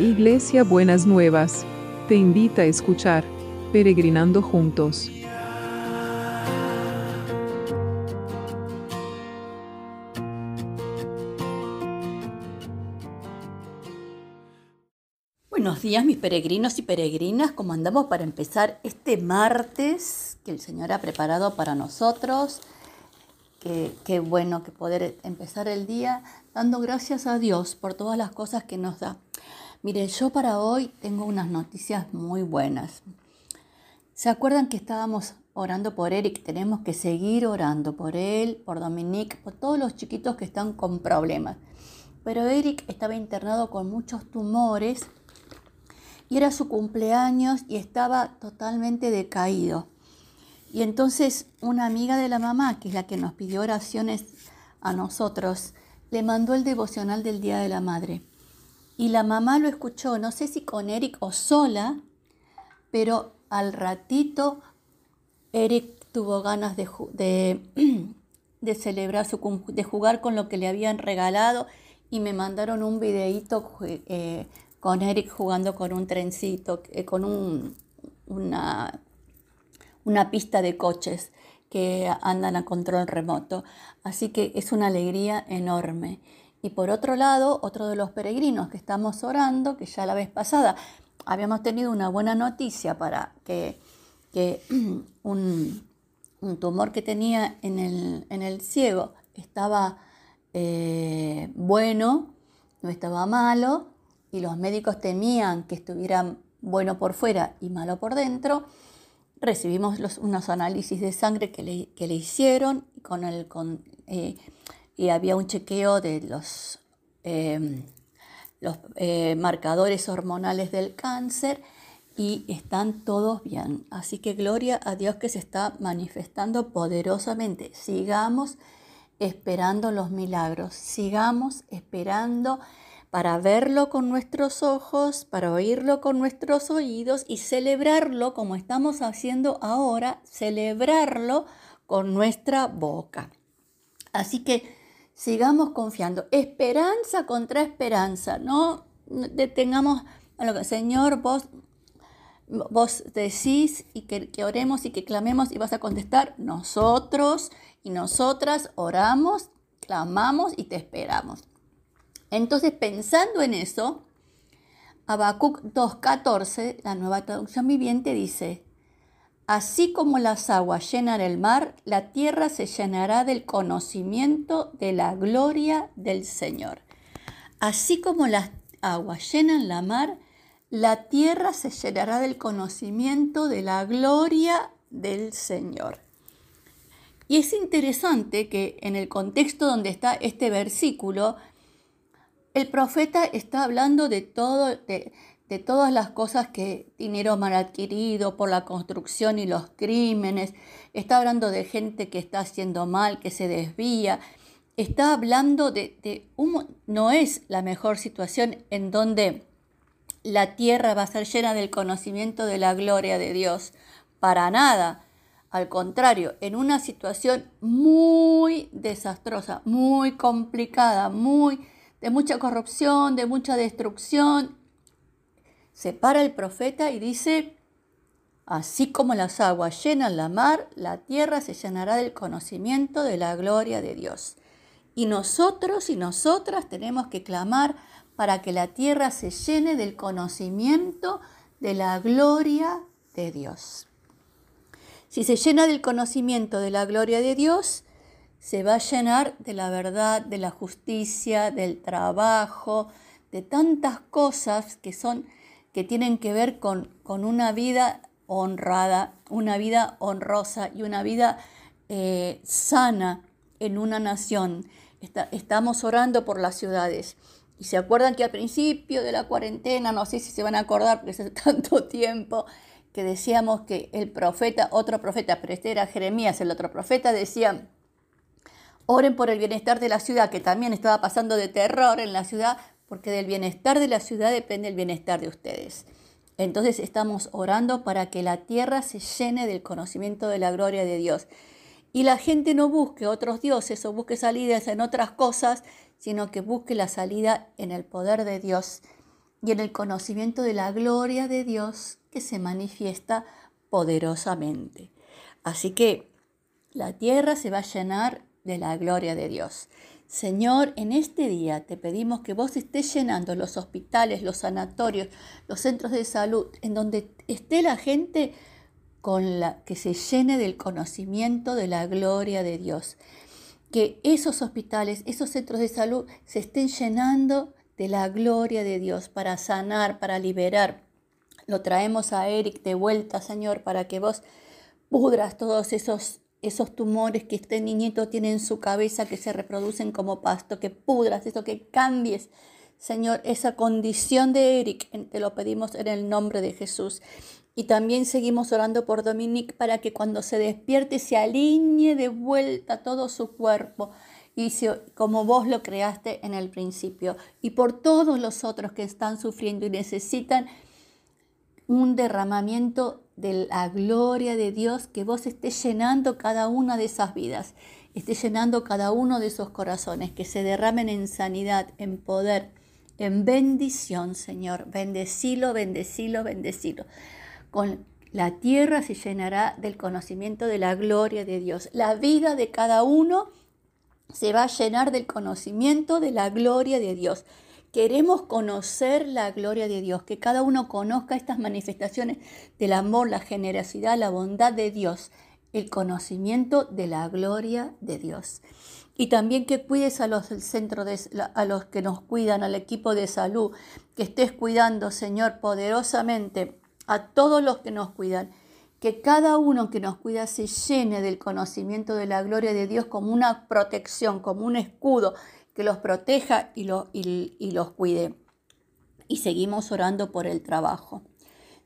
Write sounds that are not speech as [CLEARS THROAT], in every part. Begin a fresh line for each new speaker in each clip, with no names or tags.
Iglesia Buenas Nuevas, te invita a escuchar Peregrinando Juntos.
Buenos días mis peregrinos y peregrinas, ¿cómo andamos para empezar este martes que el Señor ha preparado para nosotros? Qué, bueno que poder empezar el día dando gracias a Dios por todas las cosas que nos da. Mire, yo para hoy tengo unas noticias muy buenas. ¿Se acuerdan que estábamos orando por Eric? Tenemos que seguir orando por él, por Dominique, por todos los chiquitos que están con problemas. Pero Eric estaba internado con muchos tumores y era su cumpleaños y estaba totalmente decaído. Y entonces una amiga de la mamá, que es la que nos pidió oraciones a nosotros, le mandó el devocional del Día de la Madre. Y la mamá lo escuchó, no sé si con Eric o sola, pero al ratito Eric tuvo ganas de, [CLEARS THROAT] de, celebrar su de jugar con lo que le habían regalado y me mandaron un videíto eh, con Eric jugando con un trencito, eh, con un, una una pista de coches que andan a control remoto. Así que es una alegría enorme. Y por otro lado, otro de los peregrinos que estamos orando, que ya la vez pasada habíamos tenido una buena noticia para que, [CLEARS THROAT] un, tumor que tenía en el, ciego estaba eh, bueno, no estaba malo, y los médicos temían que estuviera bueno por fuera y malo por dentro recibimos unos análisis de sangre que le, que le hicieron con el, eh, y había un chequeo de los, em, los eh, marcadores hormonales del cáncer y están todos bien. Así que gloria a Dios que se está manifestando poderosamente. Sigamos esperando los milagros, sigamos esperando para verlo con nuestros ojos, para oírlo con nuestros oídos y celebrarlo como estamos haciendo ahora, celebrarlo con nuestra boca. Así que sigamos confiando. Esperanza contra esperanza, no detengamos a lo que, Señor, vos, vos decís y que, que oremos y que clamemos y vas a contestar. Nosotros y nosotras oramos, clamamos y te esperamos. Entonces, pensando en eso, Habacuc 2.14, la nueva traducción viviente, dice, Así como las aguas llenan el mar, la tierra se llenará del conocimiento de la gloria del Señor. Así como las aguas llenan la mar, la tierra se llenará del conocimiento de la gloria del Señor. Y es interesante que en el contexto donde está este versículo, el profeta está hablando de todo, de, todas las cosas que dinero mal adquirido por la construcción y los crímenes. Está hablando de gente que está haciendo mal, que se desvía. Está hablando de, de no es la mejor situación en donde la tierra va a ser llena del conocimiento de la gloria de Dios. Para nada. Al contrario, en una situación muy desastrosa, muy complicada, muy de mucha corrupción, de mucha destrucción. Se para el profeta y dice, así como las aguas llenan la mar, la tierra se llenará del conocimiento de la gloria de Dios. Y nosotros y nosotras tenemos que clamar para que la tierra se llene del conocimiento de la gloria de Dios. Si se llena del conocimiento de la gloria de Dios, se va a llenar de la verdad, de la justicia, del trabajo, de tantas cosas que son que tienen que ver con, con una vida honrada, una vida honrosa y una vida eh, sana en una nación. estamos orando por las ciudades. Y se acuerdan que al principio de la cuarentena, no sé si se van a acordar porque hace [LAUGHS] tanto tiempo, que decíamos que el profeta, otro profeta, pero este era Jeremías, el otro profeta, decía, Oren por el bienestar de la ciudad, que también estaba pasando de terror en la ciudad, porque del bienestar de la ciudad depende el bienestar de ustedes. Entonces estamos orando para que la tierra se llene del conocimiento de la gloria de Dios. Y la gente no busque otros dioses o busque salidas en otras cosas, sino que busque la salida en el poder de Dios y en el conocimiento de la gloria de Dios que se manifiesta poderosamente. Así que la tierra se va a llenar de la gloria de Dios. Señor, en este día te pedimos que vos estés llenando los hospitales, los sanatorios, los centros de salud, en donde esté la gente con la que se llene del conocimiento de la gloria de Dios. Que esos hospitales, esos centros de salud se estén llenando de la gloria de Dios para sanar, para liberar. Lo traemos a Eric de vuelta, Señor, para que vos pudras todos esos esos tumores que este niñito tiene en su cabeza que se reproducen como pasto, que pudras eso, que cambies, Señor, esa condición de Eric, te lo pedimos en el nombre de Jesús. Y también seguimos orando por Dominique para que cuando se despierte se alinee de vuelta todo su cuerpo y como vos lo creaste en el principio. Y por todos los otros que están sufriendo y necesitan un derramamiento de la gloria de Dios, que vos estés llenando cada una de esas vidas, estés llenando cada uno de esos corazones, que se derramen en sanidad, en poder, en bendición, Señor. Bendecilo, bendecilo, bendecilo. Con la tierra se llenará del conocimiento de la gloria de Dios. La vida de cada uno se va a llenar del conocimiento de la gloria de Dios. Queremos conocer la gloria de Dios, que cada uno conozca estas manifestaciones del amor, la generosidad, la bondad de Dios, el conocimiento de la gloria de Dios. Y también que cuides a los del centro a los que nos cuidan, al equipo de salud, que estés cuidando, Señor, poderosamente a todos los que nos cuidan. Que cada uno que nos cuida se llene del conocimiento de la gloria de Dios como una protección, como un escudo que los proteja y, los cuide. Y seguimos orando por el trabajo.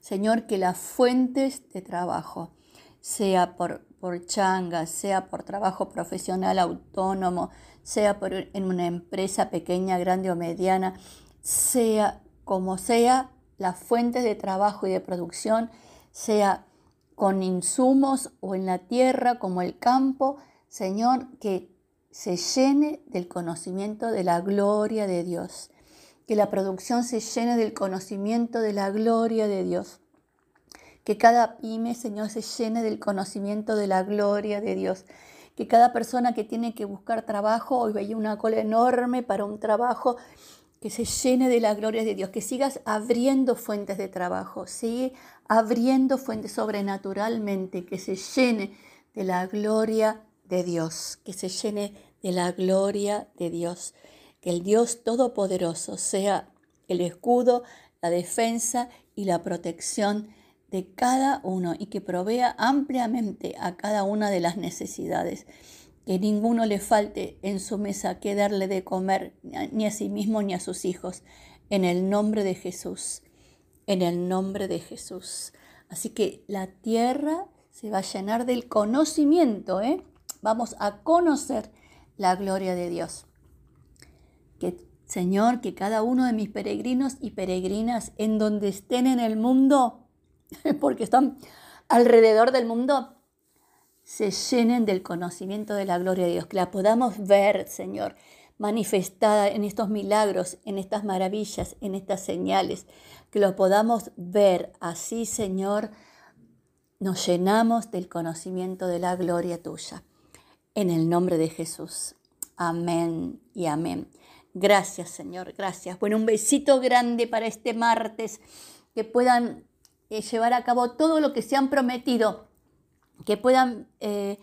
Señor, que las fuentes de trabajo, sea por, por changa, sea por trabajo profesional autónomo, sea por, en una empresa pequeña, grande o mediana, sea como sea, las fuentes de trabajo y de producción, sea con insumos o en la tierra como el campo, Señor, que se llene del conocimiento de la gloria de Dios. Que la producción se llene del conocimiento de la gloria de Dios. Que cada pyme, Señor, se llene del conocimiento de la gloria de Dios. Que cada persona que tiene que buscar trabajo, hoy veía una cola enorme para un trabajo, que se llene de la gloria de Dios, que sigas abriendo fuentes de trabajo, sigue abriendo fuentes sobrenaturalmente, que se llene de la gloria de Dios, que se llene de la gloria de Dios, que el Dios Todopoderoso sea el escudo, la defensa y la protección de cada uno y que provea ampliamente a cada una de las necesidades. Que ninguno le falte en su mesa que darle de comer ni a sí mismo ni a sus hijos. En el nombre de Jesús. En el nombre de Jesús. Así que la tierra se va a llenar del conocimiento, ¿eh? Vamos a conocer la gloria de Dios. Que Señor, que cada uno de mis peregrinos y peregrinas en donde estén en el mundo, [LAUGHS] porque están alrededor del mundo, se llenen del conocimiento de la gloria de Dios, que la podamos ver, Señor, manifestada en estos milagros, en estas maravillas, en estas señales, que lo podamos ver así, Señor, nos llenamos del conocimiento de la gloria tuya en el nombre de Jesús. Amén y amén. Gracias, Señor, gracias. Bueno, un besito grande para este martes, que puedan eh, llevar a cabo todo lo que se han prometido, que puedan eh,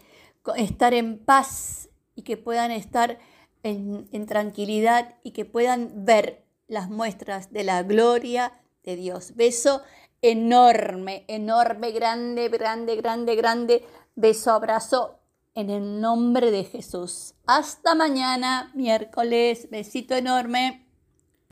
estar en paz y que puedan estar en, en tranquilidad y que puedan ver las muestras de la gloria de Dios. Beso enorme, enorme, grande, grande, grande, grande. Beso, abrazo en el nombre de Jesús. Hasta mañana, miércoles. Besito enorme.